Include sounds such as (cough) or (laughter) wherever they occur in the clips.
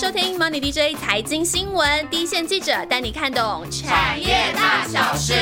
收听 Money DJ 财经新闻，第一线记者带你看懂产业大小事。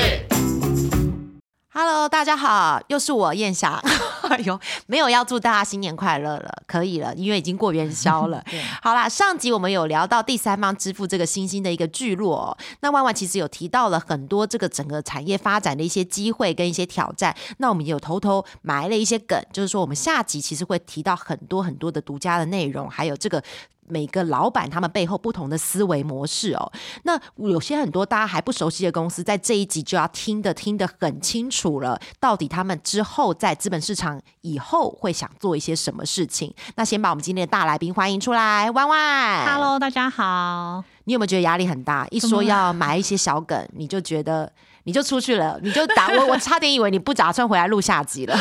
Hello，大家好，又是我燕霞。(laughs) 哎呦，没有要祝大家新年快乐了，可以了，因为已经过元宵了。(laughs) 好啦，上集我们有聊到第三方支付这个新兴的一个聚落，那万万其实有提到了很多这个整个产业发展的一些机会跟一些挑战。那我们有偷偷埋了一些梗，就是说我们下集其实会提到很多很多的独家的内容，还有这个。每个老板他们背后不同的思维模式哦，那有些很多大家还不熟悉的公司，在这一集就要听的听得很清楚了，到底他们之后在资本市场以后会想做一些什么事情？那先把我们今天的大来宾欢迎出来，弯弯。Hello，大家好。你有没有觉得压力很大？一说要埋一些小梗，你就觉得。你就出去了，你就打我，(laughs) 我差点以为你不打算回来录下集了。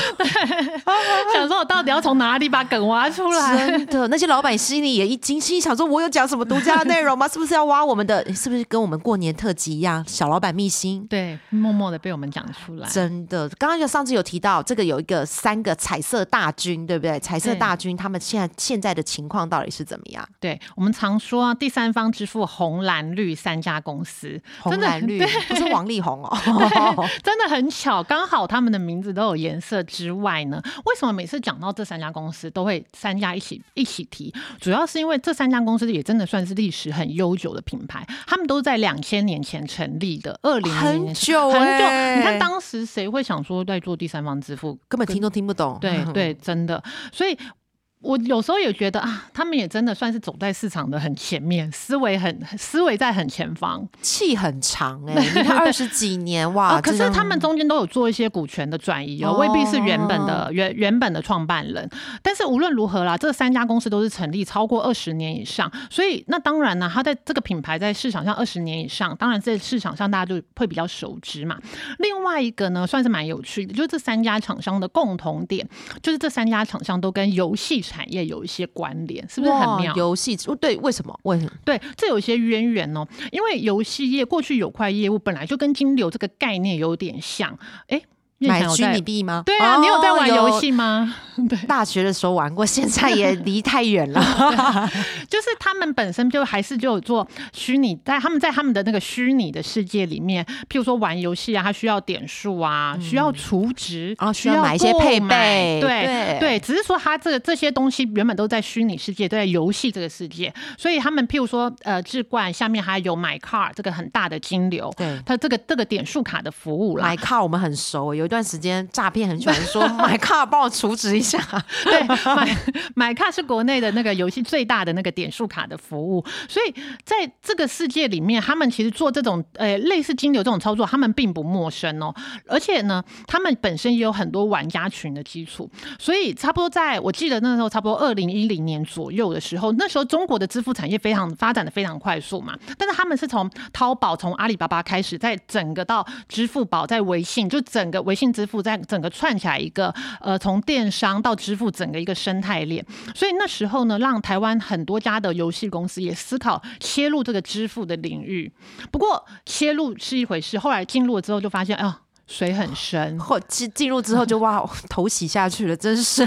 (laughs) 想说我到底要从哪里把梗挖出来？真的，那些老板心里也一惊，心想说我有讲什么独家的内容吗？是不是要挖我们的？是不是跟我们过年特辑一样？小老板秘辛，对，默默的被我们讲出来。真的，刚刚有上次有提到这个有一个三个彩色大军，对不对？彩色大军他们现在现在的情况到底是怎么样？对我们常说第三方支付红蓝绿三家公司，红蓝绿不是王力宏哦。(laughs) 真的很巧，刚好他们的名字都有颜色之外呢，为什么每次讲到这三家公司都会三家一起一起提？主要是因为这三家公司也真的算是历史很悠久的品牌，他们都在两千年前成立的，二零很久很久。你看当时谁会想说在做第三方支付，根本听都听不懂。对对，真的，所以。我有时候也觉得啊，他们也真的算是走在市场的很前面，思维很思维在很前方，气很长哎，(laughs) 你看二十几年哇！可是他们中间都有做一些股权的转移哦，未必是原本的原原本的创办人。但是无论如何啦，这三家公司都是成立超过二十年以上，所以那当然呢，它在这个品牌在市场上二十年以上，当然在市场上大家就会比较熟知嘛。另外一个呢，算是蛮有趣的，就是这三家厂商的共同点，就是这三家厂商都跟游戏产。产业有一些关联，是不是很妙？游戏对，为什么？为什么？对，这有一些渊源哦。因为游戏业过去有块业务本来就跟金流这个概念有点像，哎。买虚拟币吗？对啊，你有在玩游戏吗？(laughs) 对，大学的时候玩过，(laughs) 现在也离太远了。(laughs) 就是他们本身就还是就有做虚拟，在他们在他们的那个虚拟的世界里面，譬如说玩游戏啊，他需要点数啊，需要储值啊，需要买一些配备。对对，只是说他这个这些东西原本都在虚拟世界，都在游戏这个世界，所以他们譬如说呃，智冠下面还有买卡这个很大的金流，对，它这个这个点数卡的服务啦。买卡我们很熟，有。一段时间诈骗很喜欢说 (laughs) 买卡帮我储值一下，(laughs) 对，买买卡是国内的那个游戏最大的那个点数卡的服务，所以在这个世界里面，他们其实做这种呃类似金流这种操作，他们并不陌生哦，而且呢，他们本身也有很多玩家群的基础，所以差不多在我记得那时候差不多二零一零年左右的时候，那时候中国的支付产业非常发展的非常快速嘛，但是他们是从淘宝从阿里巴巴开始，在整个到支付宝，在微信就整个微。信支付在整个串起来一个呃，从电商到支付整个一个生态链，所以那时候呢，让台湾很多家的游戏公司也思考切入这个支付的领域。不过切入是一回事，后来进入了之后就发现，哎呀水很深，(laughs) 或进进入之后就哇头洗下去了，真是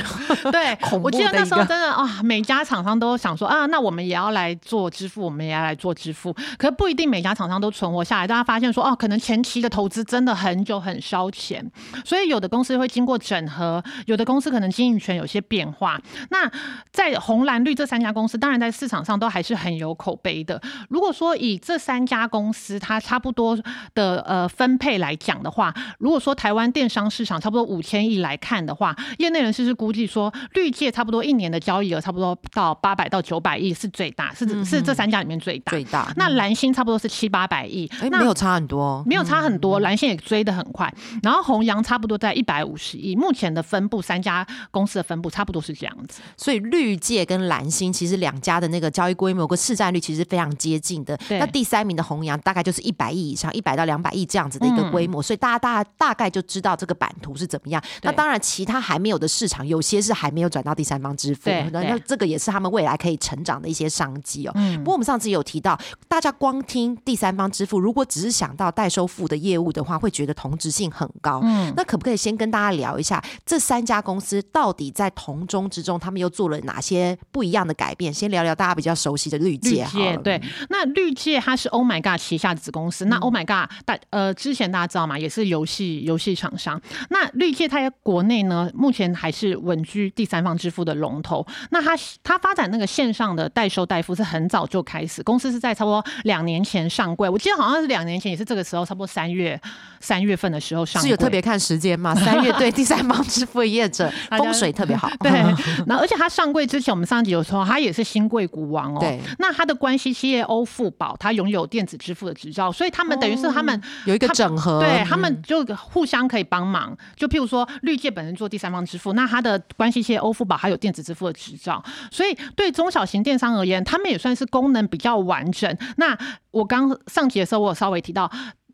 对。(laughs) 我记得那时候真的啊，每家厂商都想说啊，那我们也要来做支付，我们也要来做支付。可不一定每家厂商都存活下来，大家发现说哦，可能前期的投资真的很久很烧钱，所以有的公司会经过整合，有的公司可能经营权有些变化。那在红蓝绿这三家公司，当然在市场上都还是很有口碑的。如果说以这三家公司它差不多的呃分配来讲的话，如果说台湾电商市场差不多五千亿来看的话，业内人士是估计说，绿界差不多一年的交易额差不多到八百到九百亿是最大，是是这三家里面最大。最大。那蓝星差不多是七八百亿，没有差很多，没有差很多，蓝星也追得很快。然后弘阳差不多在一百五十亿，目前的分布三家公司的分布差不多是这样子。所以绿界跟蓝星其实两家的那个交易规模跟市占率其实非常接近的。那第三名的弘阳大概就是一百亿以上，一百到两百亿这样子的一个规模，所以大家大家。大大概就知道这个版图是怎么样。那当然，其他还没有的市场，有些是还没有转到第三方支付，那那这个也是他们未来可以成长的一些商机哦。不过我们上次有提到，大家光听第三方支付，如果只是想到代收付的业务的话，会觉得同质性很高。嗯，那可不可以先跟大家聊一下，这三家公司到底在同中之中，他们又做了哪些不一样的改变？先聊聊大家比较熟悉的绿界。绿界对，那绿界它是 Oh My God 旗下子公司。那 Oh My God 大呃，之前大家知道吗？也是游戏游戏厂商。那绿界它在国内呢，目前还是稳居第三方支付的龙头。那它它发展那个线上的代收代付是很早就开始，公司是在差不多两年前上柜。我记得好像是两年前，也是这个时候，差不多三月三月份的时候上。是有特别看时间嘛？(laughs) 三月对第三方支付业者风水特别好。对，那而且它上柜之前，我们上集有说它也是新贵股王哦。对。那它的关系企业欧付宝，它拥有电子支付的执照，所以他们等于是他们有一个整合，对他们就互相可以帮忙。就譬如说绿界本身做第三方支付，那它的关系系欧付宝还有电子支付的执照，所以对中小型电商而言，他们也算是功能比较完整。那我刚上集的时候，我有稍微提到。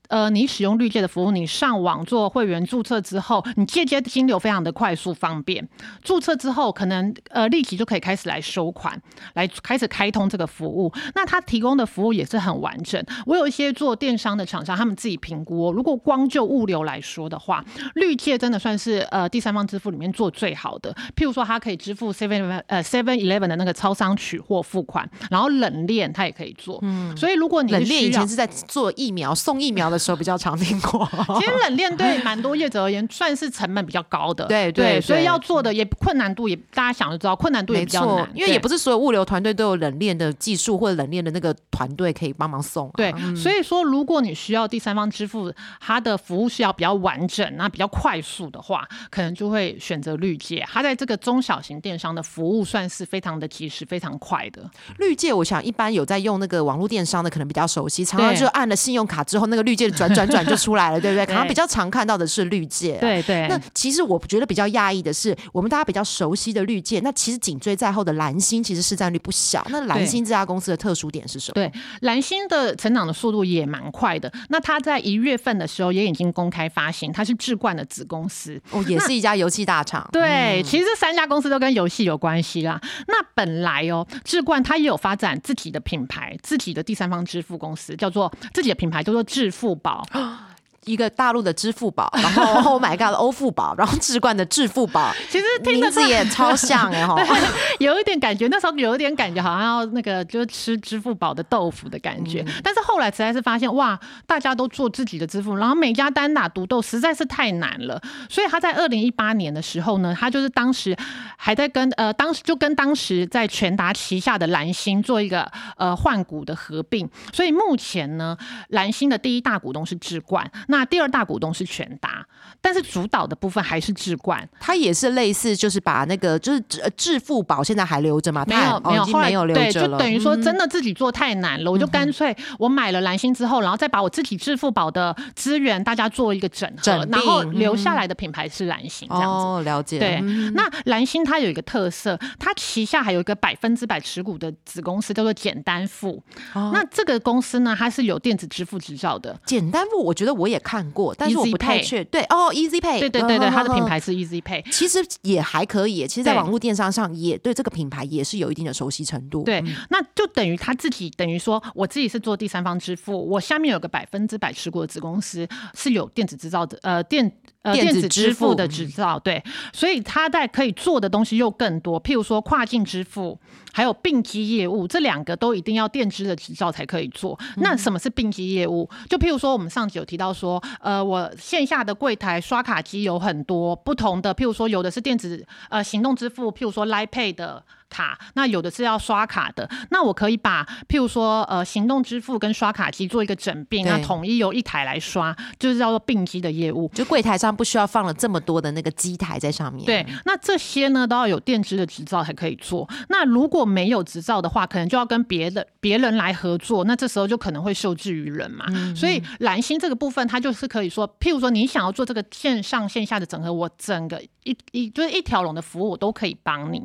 呃，你使用绿界的服务，你上网做会员注册之后，你借接金流非常的快速方便。注册之后，可能呃立即就可以开始来收款，来开始开通这个服务。那他提供的服务也是很完整。我有一些做电商的厂商，他们自己评估，如果光就物流来说的话，绿界真的算是呃第三方支付里面做最好的。譬如说，它可以支付 Seven 呃 Seven Eleven 的那个超商取货付款，然后冷链它也可以做。嗯，所以如果你冷链以前是在做疫苗送疫苗的。的时候比较常听过，(laughs) 其实冷链对蛮多业者而言算是成本比较高的，(laughs) 对对，所以要做的也困难度也大家想就知道，困难度也比较难，因为也不是所有物流团队都有冷链的技术或者冷链的那个团队可以帮忙送。对，所以说如果你需要第三方支付，它的服务是要比较完整、那比较快速的话，可能就会选择绿界。它在这个中小型电商的服务算是非常的及时、非常快的。绿界，我想一般有在用那个网络电商的可能比较熟悉，常常就按了信用卡之后，那个绿界。转转转就出来了，对不对？(laughs) 可能比较常看到的是绿界，对对。那其实我觉得比较讶异的是，我们大家比较熟悉的绿界，那其实紧追在后的蓝星，其实市占率不小。那蓝星这家公司的特殊点是什么？对，蓝星的成长的速度也蛮快的。那它在一月份的时候也已经公开发行，它是智冠的子公司，哦，也是一家游戏大厂。对，其实这三家公司都跟游戏有关系啦。那本来哦，智冠它也有发展自己的品牌，自己的第三方支付公司，叫做自己的品牌叫做致富宝。一个大陆的支付宝，然后 (laughs) Oh my God 欧付宝，然后智冠的支付宝，其实名字也超像哎哈，(laughs) 有一点感觉，那时候有一点感觉，好像要那个就是吃支付宝的豆腐的感觉。但是后来实在是发现，哇，大家都做自己的支付，然后每家单打独斗实在是太难了。所以他在二零一八年的时候呢，他就是当时还在跟呃当时就跟当时在全达旗下的蓝星做一个呃换股的合并。所以目前呢，蓝星的第一大股东是智冠。那第二大股东是全达，但是主导的部分还是智冠，它也是类似，就是把那个就是致富宝现在还留着吗？没有，没有，后来没有留着了。就等于说真的自己做太难了，我就干脆我买了蓝星之后，然后再把我自己支付宝的资源大家做一个整合，然后留下来的品牌是蓝星这样子。哦，了解。对，那蓝星它有一个特色，它旗下还有一个百分之百持股的子公司叫做简单付。那这个公司呢，它是有电子支付执照的。简单付，我觉得我也。看过，但是我不太确对哦，Easy Pay，对对对对，它的品牌是 Easy Pay，其实也还可以。其实，在网络电商上，也对这个品牌也是有一定的熟悉程度。对，那就等于他自己，等于说我自己是做第三方支付，我下面有个百分之百持股的子公司是有电子制造的，呃，电呃电子支付的执照。对，所以他在可以做的东西又更多，譬如说跨境支付。还有并机业务，这两个都一定要电支的执照才可以做。那什么是并机业务？就譬如说，我们上集有提到说，呃，我线下的柜台刷卡机有很多不同的，譬如说有的是电子呃行动支付，譬如说 Line Pay 的。卡，那有的是要刷卡的，那我可以把譬如说呃行动支付跟刷卡机做一个整并，那统一由一台来刷，就是叫做并机的业务，就柜台上不需要放了这么多的那个机台在上面。对，那这些呢都要有电支的执照才可以做。那如果没有执照的话，可能就要跟别的别人来合作，那这时候就可能会受制于人嘛。所以蓝星这个部分，它就是可以说，譬如说你想要做这个线上线下的整合，我整个一一就是一条龙的服务，我都可以帮你。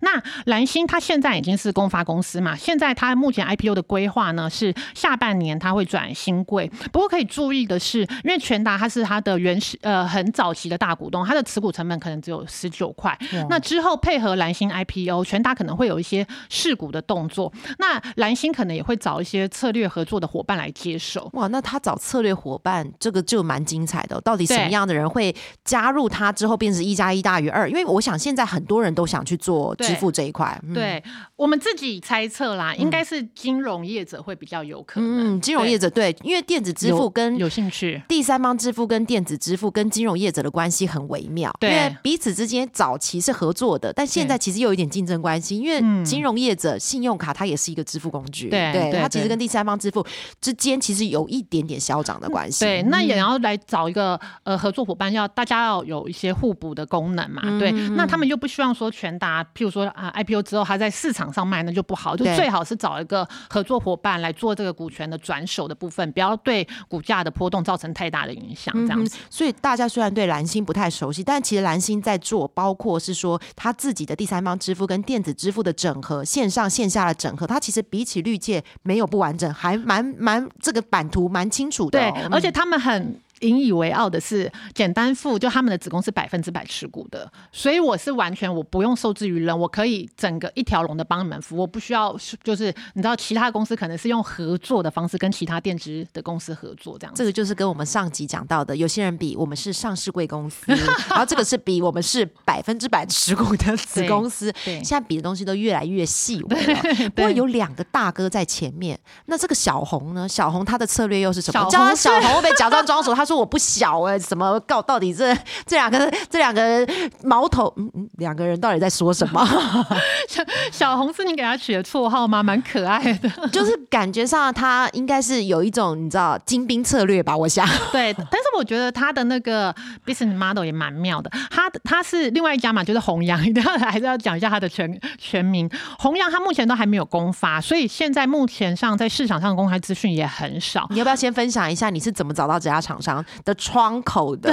那蓝星它现在已经是公发公司嘛，现在它目前 IPO 的规划呢是下半年它会转新贵。不过可以注意的是，因为全达它是它的原始呃很早期的大股东，它的持股成本可能只有十九块。那之后配合蓝星 IPO，全达可能会有一些试股的动作。那蓝星可能也会找一些策略合作的伙伴来接手。哇，那他找策略伙伴，这个就蛮精彩的。到底什么样的人会加入他之后变成一加一大于二？因为我想现在很多人都想去做支付这一块。对我们自己猜测啦，应该是金融业者会比较有可能。嗯，金融业者对，因为电子支付跟有兴趣，第三方支付跟电子支付跟金融业者的关系很微妙。因为彼此之间早期是合作的，但现在其实又有一点竞争关系。因为金融业者信用卡它也是一个支付工具，对，对它其实跟第三方支付之间其实有一点点消长的关系。对，那也要来找一个呃合作伙伴，要大家要有一些互补的功能嘛。对，那他们又不希望说全达，譬如说啊 IPO 之后它在市场上卖，那就不好，就最好是找一个合作伙伴来做这个股权的转手的部分，不要对股价的波动造成太大的影响。这样子，所以大家虽然对蓝星不太熟悉，但其实蓝星在做，包括是说他自己的第三方支付跟电子支付的整合，线上线下的整合，它其实比起绿界没有不完整，还蛮蛮这个版图蛮清楚的。对，而且他们很。引以为傲的是，简单付就他们的子公司百分之百持股的，所以我是完全我不用受制于人，我可以整个一条龙的帮你们服务，不需要就是你知道其他公司可能是用合作的方式跟其他电子的公司合作这样。这个就是跟我们上集讲到的，有些人比我们是上市贵公司，(laughs) 然后这个是比我们是百分之百持股的 (laughs) 子公司，现在比的东西都越来越细微了。不过有两个大哥在前面，那这个小红呢？小红她的策略又是什么？叫他小红会被假装装熟，他。说我不小哎，怎么告？到底这这两个这两个毛头，嗯嗯，两个人到底在说什么？(laughs) 小小红是你给他取的绰号吗？蛮可爱的，就是感觉上他应该是有一种你知道精兵策略吧？我想 (laughs) 对，但是我觉得他的那个 business model 也蛮妙的。他他是另外一家嘛，就是弘扬，一定要还是要讲一下他的全全名。弘扬他目前都还没有公发，所以现在目前上在市场上公开资讯也很少。你要不要先分享一下你是怎么找到这家厂商？的窗口的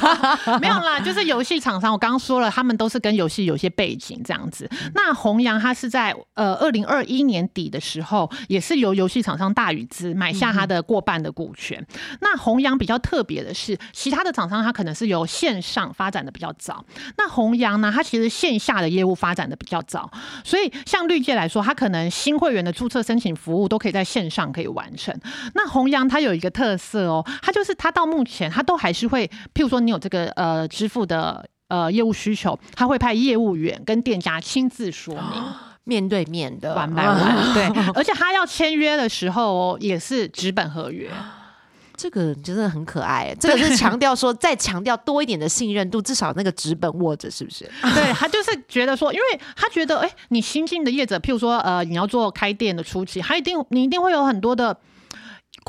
(laughs) 没有啦，就是游戏厂商。我刚刚说了，他们都是跟游戏有些背景这样子。那弘扬他是在呃二零二一年底的时候，也是由游戏厂商大宇资买下他的过半的股权。那弘扬比较特别的是，其他的厂商他可能是由线上发展的比较早，那弘扬呢，它其实线下的业务发展的比较早。所以像绿界来说，它可能新会员的注册申请服务都可以在线上可以完成。那弘扬它有一个特色哦，它就是它到目前他都还是会，譬如说你有这个呃支付的呃业务需求，他会派业务员跟店家亲自说明，(gasps) 面对面的玩来玩，对，而且他要签约的时候哦，也是纸本合约，(gasps) 这个真的很可爱，这个是强调说再强调多一点的信任度，至少那个纸本握着是不是？(laughs) 对他就是觉得说，因为他觉得哎，你新进的业者，譬如说呃你要做开店的初期，他一定你一定会有很多的。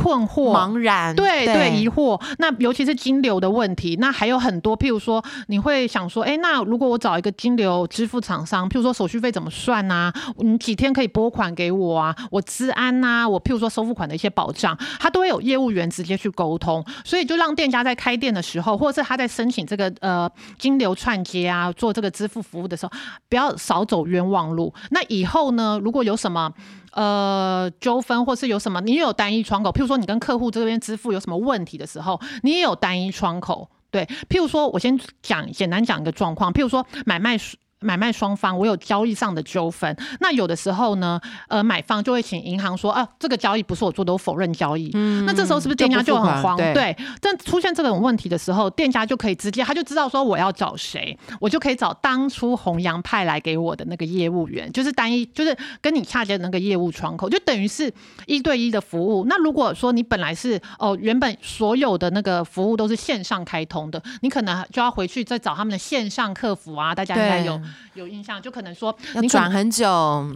困惑、茫然，对对，疑惑。那尤其是金流的问题，那还有很多。譬如说，你会想说，哎，那如果我找一个金流支付厂商，譬如说手续费怎么算啊？你几天可以拨款给我啊？我资安呐，我譬如说收付款的一些保障，他都会有业务员直接去沟通。所以就让店家在开店的时候，或者是他在申请这个呃金流串接啊，做这个支付服务的时候，不要少走冤枉路。那以后呢，如果有什么？呃，纠纷或是有什么，你也有单一窗口。譬如说，你跟客户这边支付有什么问题的时候，你也有单一窗口。对，譬如说，我先讲简单讲一个状况，譬如说买卖。买卖双方我有交易上的纠纷，那有的时候呢，呃，买方就会请银行说啊，这个交易不是我做的，我否认交易。嗯，那这时候是不是店家就很慌？对，但出现这种问题的时候，店家就可以直接他就知道说我要找谁，我就可以找当初弘扬派来给我的那个业务员，就是单一就是跟你洽接的那个业务窗口，就等于是一对一的服务。那如果说你本来是哦，原本所有的那个服务都是线上开通的，你可能就要回去再找他们的线上客服啊，大家应该有。有印象，就可能说你转很久，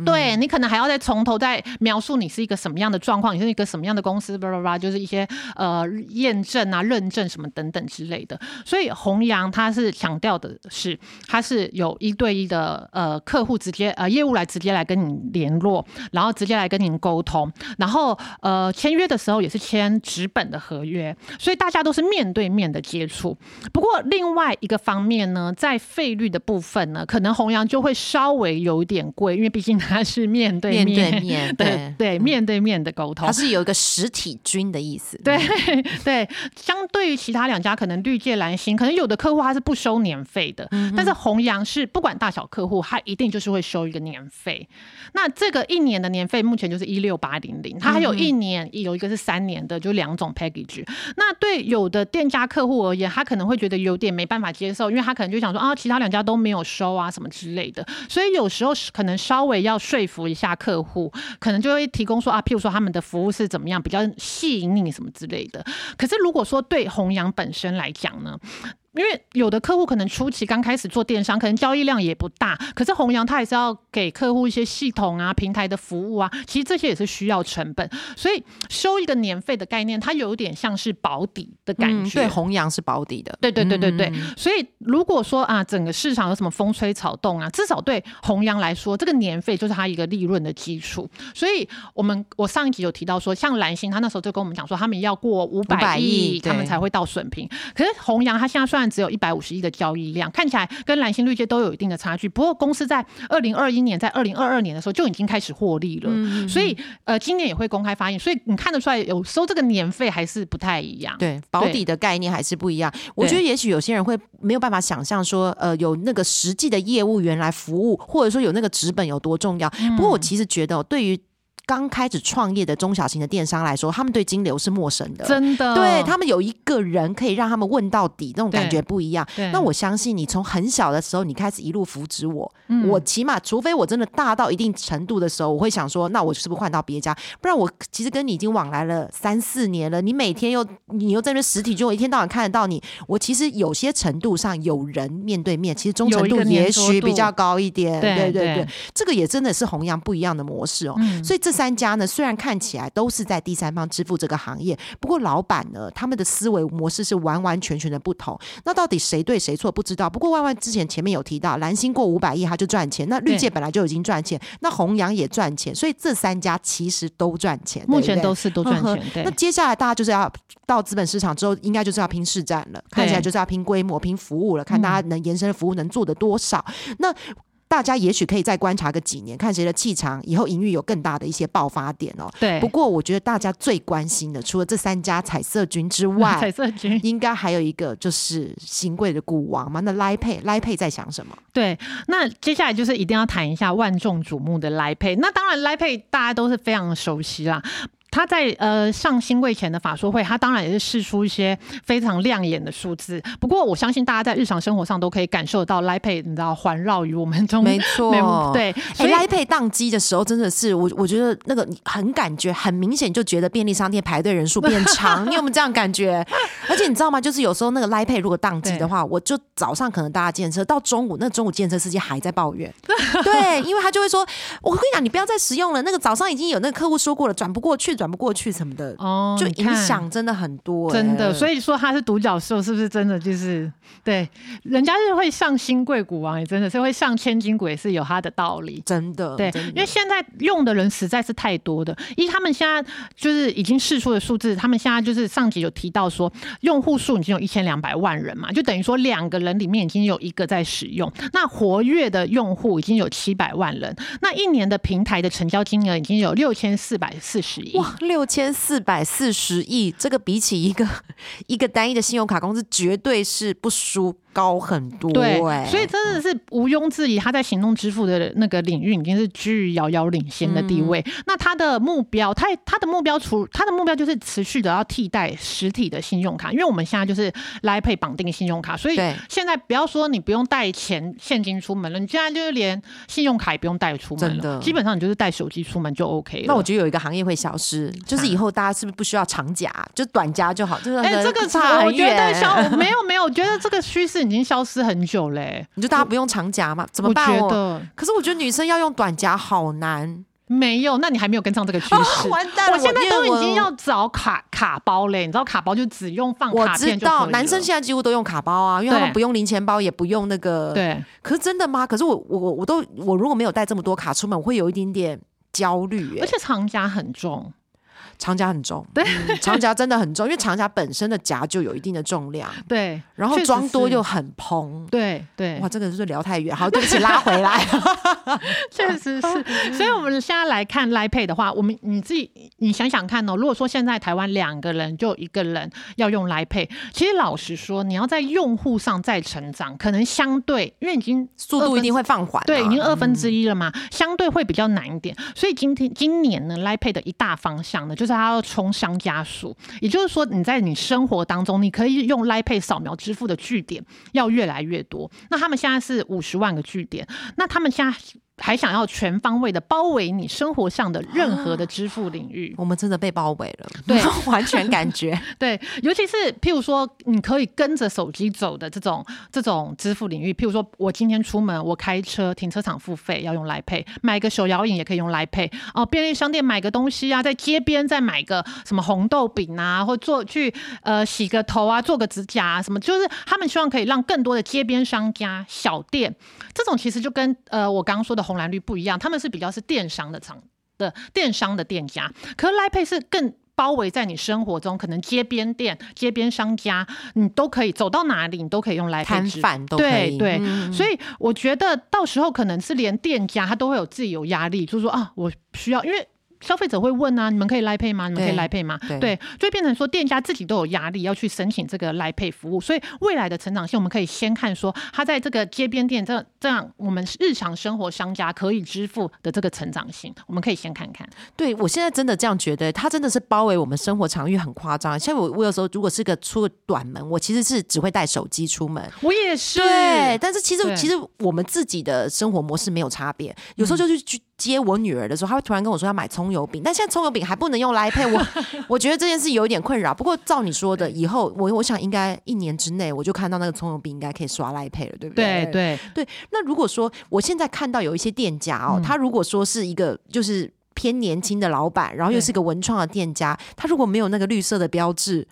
对你可能还要再从头再描述你是一个什么样的状况，你是一个什么样的公司，巴拉巴拉，就是一些呃验证啊、认证什么等等之类的。所以弘扬他是强调的是，他是有一对一的呃客户直接呃业务来直接来跟你联络，然后直接来跟您沟通，然后呃签约的时候也是签纸本的合约，所以大家都是面对面的接触。不过另外一个方面呢，在费率的部分呢，可能弘扬就会稍微有点贵，因为毕竟它是面对面对面 (laughs) 对对对面对面的沟通它。是有一个实体军的意思。对对，相对于其他两家，可能绿界、蓝星，可能有的客户他是不收年费的，但是弘扬是不管大小客户，他一定就是会收一个年费。那这个一年的年费目前就是一六八零零，它还有一年有一个是三年的，就两种 package。那对有的店家客户而言，他可能会觉得有点没办法接受，因为他可能就想说啊，其他两家都没有收啊，什么之类的。所以有时候可能稍微要说服一下客户，可能就会提供说啊，譬如说他们的服务是怎么样，比较吸引你什么之类的。可是如果说对弘扬本身来讲呢？因为有的客户可能初期刚开始做电商，可能交易量也不大，可是弘扬他也是要给客户一些系统啊、平台的服务啊，其实这些也是需要成本，所以收一个年费的概念，它有点像是保底的感嗯，觉。对，弘扬是保底的。对对对对对，嗯所以如果说啊，整个市场有什么风吹草动啊，至少对弘扬来说，这个年费就是它一个利润的基础。所以我们我上一集有提到说，像蓝星，他那时候就跟我们讲说，他们要过五百500亿亿，他们才会到水平。可是弘扬他现在虽然只有一百五十亿的交易量，看起来跟蓝星绿界都有一定的差距。不过公司在二零二一年、在二零二二年的时候就已经开始获利了，嗯所以呃，今年也会公开发言。所以你看得出来，有收这个年费还是不太一样。对，保底的概念还是不一样。我觉得也许有些人会没有办法想象说，呃，有那个实际的业务员来服务，或者说有那个纸本有多重要。不过我其实觉得哦，对于刚开始创业的中小型的电商来说，他们对金流是陌生的。真的，对他们有一个人可以让他们问到底，那种感觉不一样。那我相信你从很小的时候，你开始一路扶植我，嗯我起码除非我真的大到一定程度的时候，我会想说，那我是不是换到别家？不然我其实跟你已经往来了三四年了，你每天又你又在那边实体，就我一天到晚看得到你，我其实有些程度上有人面对面，其实忠诚度也许比较高一点。对对对对这个也真的是弘扬不一样的模式哦。嗯所以这三家呢，虽然看起来都是在第三方支付这个行业，不过老板呢，他们的思维模式是完完全全的不同。那到底谁对谁错不知道。不过万万之前前面有提到，蓝星过五百亿他就赚钱，那绿界本来就已经赚钱，那弘扬也赚钱，所以这三家其实都赚钱。目前都是都赚钱，对那。接下来大家就是要到资本市场之后，应该就是要拼市占了，看起来就是要拼规模、拼服务了，看大家能延伸的服务能做的多少。那大家也许可以再观察个几年，看谁的气场以后营运有更大的一些爆发点哦。对，不过我觉得大家最关心的，除了这三家彩色军之外，(laughs) 彩色军应该还有一个就是新贵的股王嘛。那拉佩，拉佩在想什么？对，那接下来就是一定要谈一下万众瞩目的 Line Pay。那当然，Line Pay 大家都是非常熟悉啦。他在呃上新贵前的法说会，他当然也是试出一些非常亮眼的数字。不过我相信大家在日常生活上都可以感受到 Line Pay，你知道环绕于我们中，没错没对，哎所以，Line Pay 宕机的时候，真的是我，我觉得那个很感觉很明显，就觉得便利商店排队人数变长，(laughs) 你有没有这样感觉？而且你知道吗？就是有时候那个 Line Pay 如果宕机的话，我就早上可能搭建车，到中午那中午建车司机还在抱怨，(laughs) 对，因为他就会说，我跟你讲，你不要再使用了，那个早上已经有那个客户说过了，转不过去，转不过去什么的，哦，就影响真的很多、真的，所以说他是独角兽，是不是真的就是对？人家是会上新贵股王，也真的是会上千金股，也是有他的道理。真的对，因为现在用的人实在是太多的。因为，他们现在就是已经试出的数字，他们现在就是上集有提到说，用户数已经有一千两百万人嘛，就等于说两个人里面已经有一个在使用。那活跃的用户已经有七百万人，那一年的平台的成交金额已经有六千四百四十亿。哇，六千四百四十亿，这个比起一个 (laughs) 一个单一的信用卡公司，绝对是不输。高很多、对哎，，所以真的是毋庸置疑，他在行动支付的那个领域已经是居于遥遥领先的地位。嗯那他的目标，他他的目标除他的目标就是持续的要替代实体的信用卡，因为我们现在就是来配绑定信用卡，所以现在不要说你不用带钱现金出门了，你现在就是连信用卡也不用带出门的了，基本上你就是带手机出门就 OK 了。那我觉得有一个行业会消失，就是以后大家是不是不需要长夹，就短夹就好？就是哎、这个差我觉得远消没有没有，我觉得这个趋势已经消失很久嘞、你就大家不用长夹嘛？怎么我办？觉得可是我觉得女生要用短夹好难，没有，那你还没有跟上这个趋势。(laughs) 完蛋了！我现在都已经要找卡卡包嘞，你知道卡包就只用放我知卡片就可以道，男生现在几乎都用卡包啊，因为他们不用零钱包，也不用那个。。对可是真的吗？可是我我我我都我如果没有带这么多卡出门，我会有一点点焦虑、欸。而且长夹很重，长夹很重，对，长夹真的很重，因为长夹本身的夹就有一定的重量，(laughs) 对，然后装多又很蓬。对对哇，，这个是聊太远，好，对不起，拉回来。(laughs) 确实是。(laughs) 所以我们现在来看 Line Pay 的话，我们你自己你想想看哦，如果说现在台湾两个人就一个人要用 Line Pay，其实老实说，你要在用户上再成长，可能相对因为已经速度一定会放缓啊、对，已经二分之一了嘛，相对会比较难一点。所以今天今年呢，Line Pay 的一大方向呢，就就是他要冲商家数，也就是说，你在你生活当中，你可以用 lipai 扫描支付的据点要越来越多。那他们现在是五十万个据点，那他们现在还想要全方位的包围你生活上的任何的支付领域。我们真的被包围了，对，(laughs) 完全感觉 (laughs) 对，尤其是譬如说，你可以跟着手机走的这种这种支付领域，譬如说我今天出门，我开车停车场付费要用来 Pay，买个手摇饮也可以用来 Pay 哦，便利商店买个东西啊，在街边再买个什么红豆饼啊，或做去呃洗个头啊，做个指甲啊，什么，就是他们希望可以让更多的街边商家、小店，这种其实就跟呃我刚刚说的红蓝绿不一样，他们是比较是电商的厂的电商的店家，可是 Line Pay 是更包围在你生活中，可能街边店、街边商家，你都可以走到哪里，你都可以用 Line 摊 Pay 支付。贩都可以。对对，嗯所以我觉得到时候可能是连店家他都会有自己有压力，就是说啊，我需要，因为消费者会问啊，你们可以来配吗？你们可以对来配吗？对对，就会变成说店家自己都有压力要去申请这个来配服务，所以未来的成长性，我们可以先看说他在这个街边店这这样我们日常生活商家可以支付的这个成长性，我们可以先看看。对我现在真的这样觉得，它真的是包围我们生活场域很夸张。像我，我有时候如果是个出个短门，我其实是只会带手机出门。我也是，对，但是其实其实我们自己的生活模式没有差别。有时候就是去接我女儿的时候，她会突然跟我说要买葱油饼，但现在葱油饼还不能用来配我，(laughs) 我觉得这件事有一点困扰。不过照你说的，以后我我想应该一年之内我就看到那个葱油饼应该可以刷来配了，对不对对对，那如果说我现在看到有一些店家哦，嗯他如果说是一个就是偏年轻的老板，然后又是个文创的店家，他如果没有那个绿色的标志。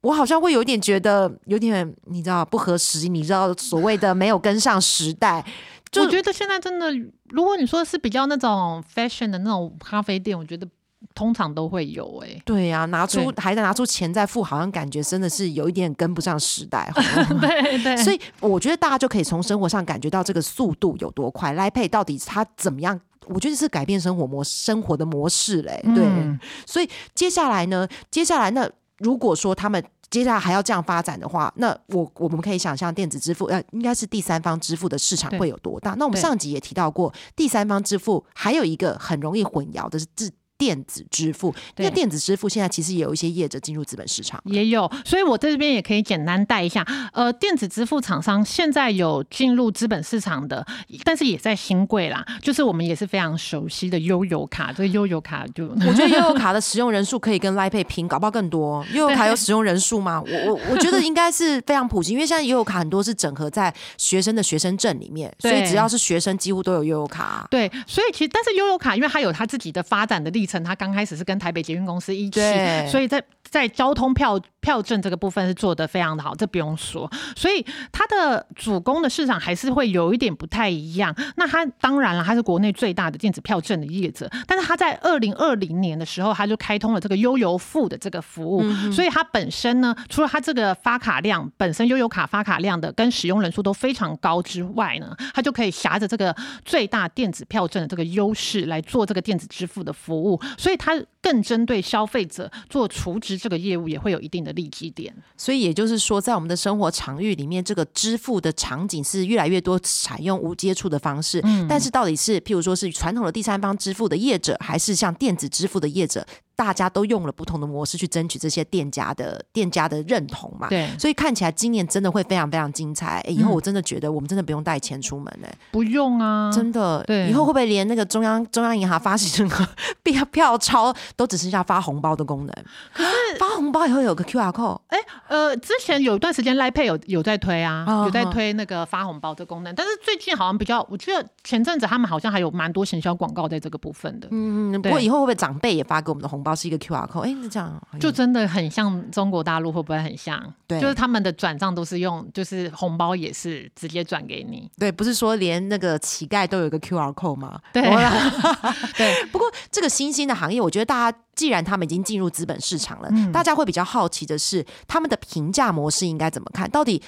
我好像会有点觉得有点，你知道不合时宜，你知道所谓的没有跟上时代。就我觉得现在真的，如果你说是比较那种 fashion 的那种咖啡店，我觉得通常都会有哎、对呀、拿出还在拿出钱在付，好像感觉真的是有一点跟不上时代。(laughs) 对对所以我觉得大家就可以从生活上感觉到这个速度有多快。来配到底它怎么样？我觉得是改变生活模生活的模式嘞。对，嗯所以接下来呢，接下来那如果说他们。接下来还要这样发展的话，那我我们可以想象电子支付，呃，应该是第三方支付的市场会有多大？那我们上集也提到过，第三方支付还有一个很容易混淆的是自电子支付。因为电子支付现在其实也有一些业者进入资本市场。也有，所以我在这边也可以简单带一下。呃，电子支付厂商现在有进入资本市场的，但是也在新贵啦，就是我们也是非常熟悉的悠游卡。这个悠游卡就我觉得悠游卡的使用人数可以跟 Line Pay 拼，搞不好更多。悠游卡有使用人数吗？我我我觉得应该是非常普及，因为现在悠游卡很多是整合在学生的学生证里面，所以只要是学生几乎都有悠游卡啊、对，所以其实但是悠游卡，因为它有它自己的发展的历程，它刚开始是跟台北捷运公司一起，所以在在交通票票证这个部分是做得非常的好，这不用说。所以它的主攻的市场还是会有一点不太一样。那它当然了，它是国内最大的电子票证的业者，但是它在二零二零年的时候，它就开通了这个悠游付的这个服务，所以它本身呢，除了它这个发卡量本身悠游卡发卡量的跟使用人数都非常高之外呢，它就可以挟着这个最大电子票证的这个优势来做这个电子支付的服务，所以它更针对消费者做储值这个业务也会有一定的利基点。所以也就是说，在我们的生活场域里面，这个支付的场景是越来越多采用无接触的方式。但是到底是譬如说是传统的第三方支付的业者，还是像电子支付的业者，大家都用了不同的模式去争取这些店家的店家的认同嘛？对，所以看起来今年真的会非常非常精彩。诶以后我真的觉得我们真的不用带钱出门呢、不用啊，真的。对以后会不会连那个中央中央银行发行那个票票钞都只剩下发红包的功能？可是发红包以后有个 QR code，呃，之前有一段时间 Line Pay 有有在推啊，哦有在推那个发红包的功能，但是最近好像比较，我觉得前阵子他们好像还有蛮多行销广告在这个部分的。嗯，不过以后会不会长辈也发给我们的红包包是一个 QR code，哎，那这样就真的很像中国大陆，会不会很像？对，就是他们的转账都是用，就是红包也是直接转给你。对，不是说连那个乞丐都有一个 QR code 吗？对，(laughs) 对。不过这个新兴的行业，我觉得大家既然他们已经进入资本市场了，大家会比较好奇的是，他们的评价模式应该怎么看？到底？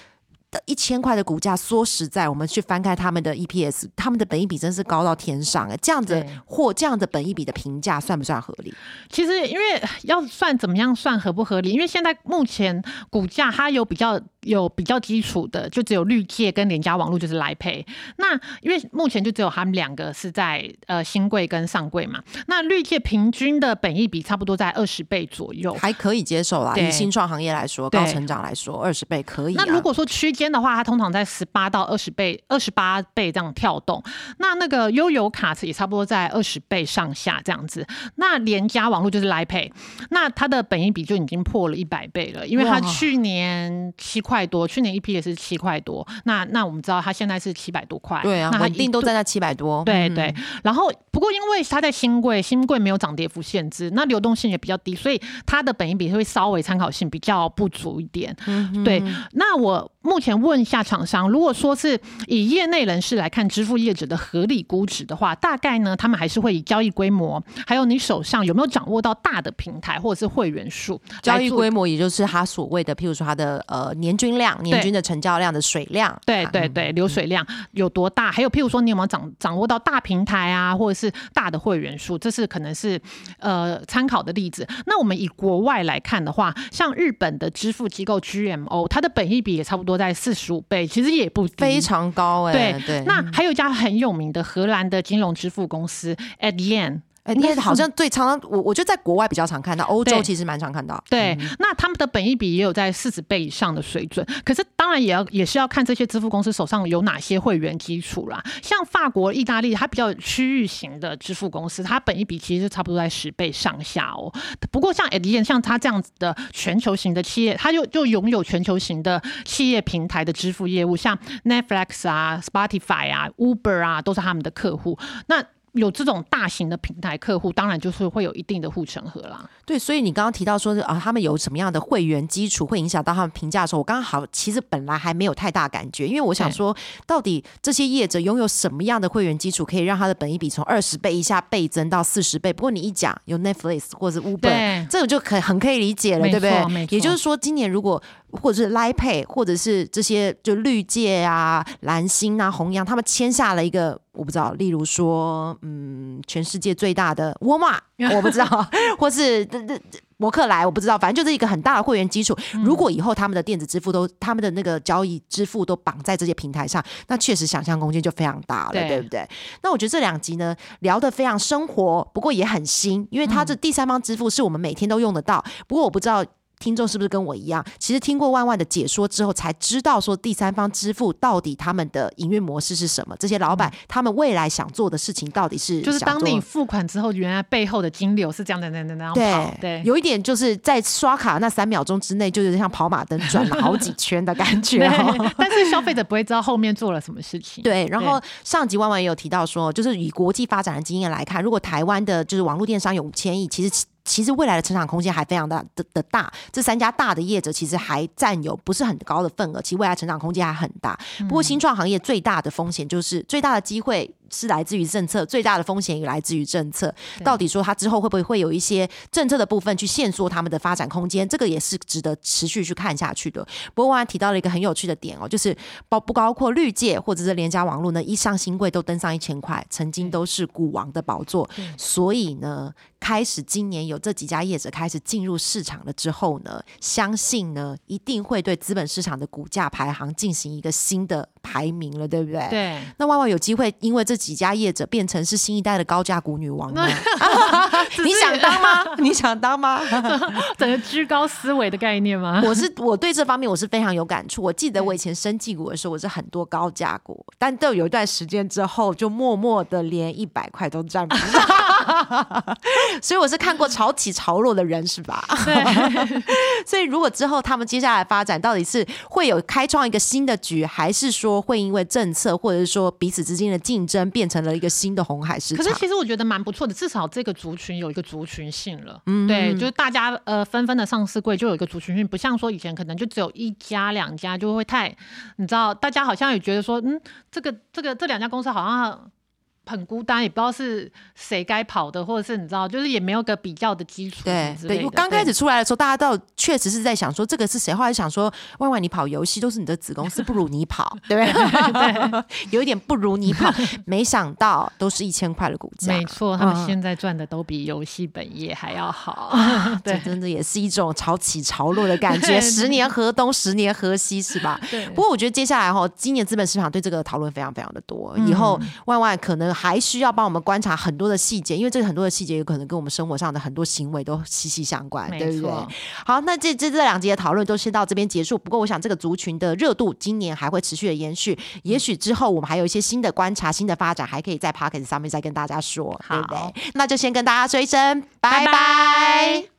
的一千块的股价，说实在，我们去翻开他们的 EPS，他们的本益比真是高到天上哎！这样子或这样的本益比的评价算不算合理？其实，因为要算怎么样算合不合理？因为现在目前股价它有比较。有比较基础的，就只有绿界跟联家网络就是来配。那因为目前就只有他们两个是在呃新贵跟上贵嘛。那绿界平均的本益比差不多在二十倍左右，还可以接受啦。以新创行业来说，高成长来说，二十倍可以。那如果说区间的话，它通常在十八到二十倍、二十八倍这样跳动。那那个悠游卡也差不多在二十倍上下这样子。那联加网络就是来配，那它的本益比就已经破了一百倍了，因为它去年七。块多，去年一批也是七块多，那那我们知道它现在是七百多块，对啊，那一定都在那七百多，对对。然后不过因为它在新贵，新贵没有涨跌幅限制，那流动性也比较低，所以它的本益比会稍微参考性比较不足一点。对，那我目前问一下厂商，如果说是以业内人士来看支付业者的合理估值的话，大概呢，他们还是会以交易规模，还有你手上有没有掌握到大的平台或者是会员数，交易规模也就是他所谓的，譬如说他的呃年。均量年均的成交量的水量，对对对，流水量有多大？还有譬如说，你有没有掌掌握到大平台啊，或者是大的会员数？这是可能是呃参考的例子。那我们以国外来看的话，像日本的支付机构 GMO，它的本益比也差不多在四十五倍，其实也不非常高哎。对对。那还有一家很有名的荷兰的金融支付公司 Adyen。应该好像对常常我我觉得在国外比较常看到，欧洲其实蛮常看到。对，那他们的本益比也有在四十倍以上的水准。可是当然也要也是要看这些支付公司手上有哪些会员基础啦。像法国、意大利，它比较区域型的支付公司，它本益比其实差不多在十倍上下哦。不过像 a d n 像它这样子的全球型的企业，它就就拥有全球型的企业平台的支付业务，像 Netflix 啊、Spotify 啊、Uber 啊，都是他们的客户。那有这种大型的平台客户，当然就是会有一定的护城河啦。对，所以你刚刚提到说啊，他们有什么样的会员基础会影响到他们评价的时候，我刚刚好其实本来还没有太大感觉，因为我想说，到底这些业者拥有什么样的会员基础，可以让他的本益比从二十倍一下倍增到四十倍？不过你一讲有 Netflix 或者 Uber，这个就可很可以理解了，对不对？也就是说，今年如果或者是 Line Pay，或者是这些就绿界啊、蓝星啊、弘扬，他们签下了一个我不知道，例如说，嗯，全世界最大的沃尔玛，(laughs) 我不知道，(laughs) 或是这这摩克莱，我不知道，反正就是一个很大的会员基础。如果以后他们的电子支付都，他们的那个交易支付都绑在这些平台上，那确实想象空间就非常大了，对不对？那我觉得这两集呢聊得非常生活，不过也很新，因为它这第三方支付是我们每天都用得到。不过我不知道。听众是不是跟我一样？其实听过万万的解说之后，才知道说第三方支付到底他们的营运模式是什么？这些老板他们未来想做的事情到底是？就是当你付款之后，原来背后的金流是这样的，那那那样跑。对，有一点就是在刷卡那三秒钟之内，就是像跑马灯转了好几圈的感觉。(laughs) 但是消费者不会知道后面做了什么事情。对，然后上集万万也有提到说，就是以国际发展的经验来看，如果台湾的就是网络电商有五千亿，其实。其实未来的成长空间还非常大的的大，这三家大的业者其实还占有不是很高的份额，其实未来成长空间还很大。不过新创行业最大的风险就是最大的机会。是来自于政策，最大的风险也来自于政策。到底说它之后会不会会有一些政策的部分去限缩他们的发展空间？这个也是值得持续去看下去的。不过我还提到了一个很有趣的点哦，就是包不包括绿界或者是廉价网络呢？一上新贵都登上一千块，曾经都是股王的宝座。所以呢，开始今年有这几家业者开始进入市场了之后呢，相信呢一定会对资本市场的股价排行进行一个新的排名了，对不对？对。那万万有机会因为这。几家业者变成是新一代的高价股女王吗？(laughs) (laughs) 你想当吗？(laughs) 你想当吗？整个居高思维的概念吗？我是我对这方面我是非常有感触。我记得我以前升绩股的时候，我是很多高价股，但都有一段时间之后，就默默的连一百块都占不上。(laughs) 所以我是看过潮起潮落的人是吧？(laughs) 所以如果之后他们接下来发展到底是会有开创一个新的局，还是说会因为政策或者是说彼此之间的竞争变成了一个新的红海市场？可是其实我觉得蛮不错的，至少这个族群有一个族群性了。嗯，对，就是大家呃纷纷的上市柜就有一个族群性，不像说以前可能就只有一家两家，就会太你知道，大家好像也觉得说，嗯，这个这个这两家公司好像。很孤单，也不知道是谁该跑的，或者是你知道，就是也没有个比较的基础。对对，我刚开始出来的时候，大家倒确实是在想说这个是谁，后来想说，万万你跑游戏都是你的子公司，不如你跑，(laughs) 对不对？(laughs) 有一点不如你跑，(laughs) 没想到都是一千块的股价。没错，他们现在赚的都比游戏本业还要好。对真的也是一种潮起潮落的感觉，十年河东，十年河西，是吧？对。不过我觉得接下来哈，今年资本市场对这个讨论非常非常的多，以后万万可能。还需要帮我们观察很多的细节，因为这个很多的细节有可能跟我们生活上的很多行为都息息相关，对不对？好，那这这这两集的讨论都先到这边结束。不过，我想这个族群的热度今年还会持续的延续，也许之后我们还有一些新的观察、新的发展，还可以在 p o c k e t 上面再跟大家说，对不对？那就先跟大家说一声拜拜。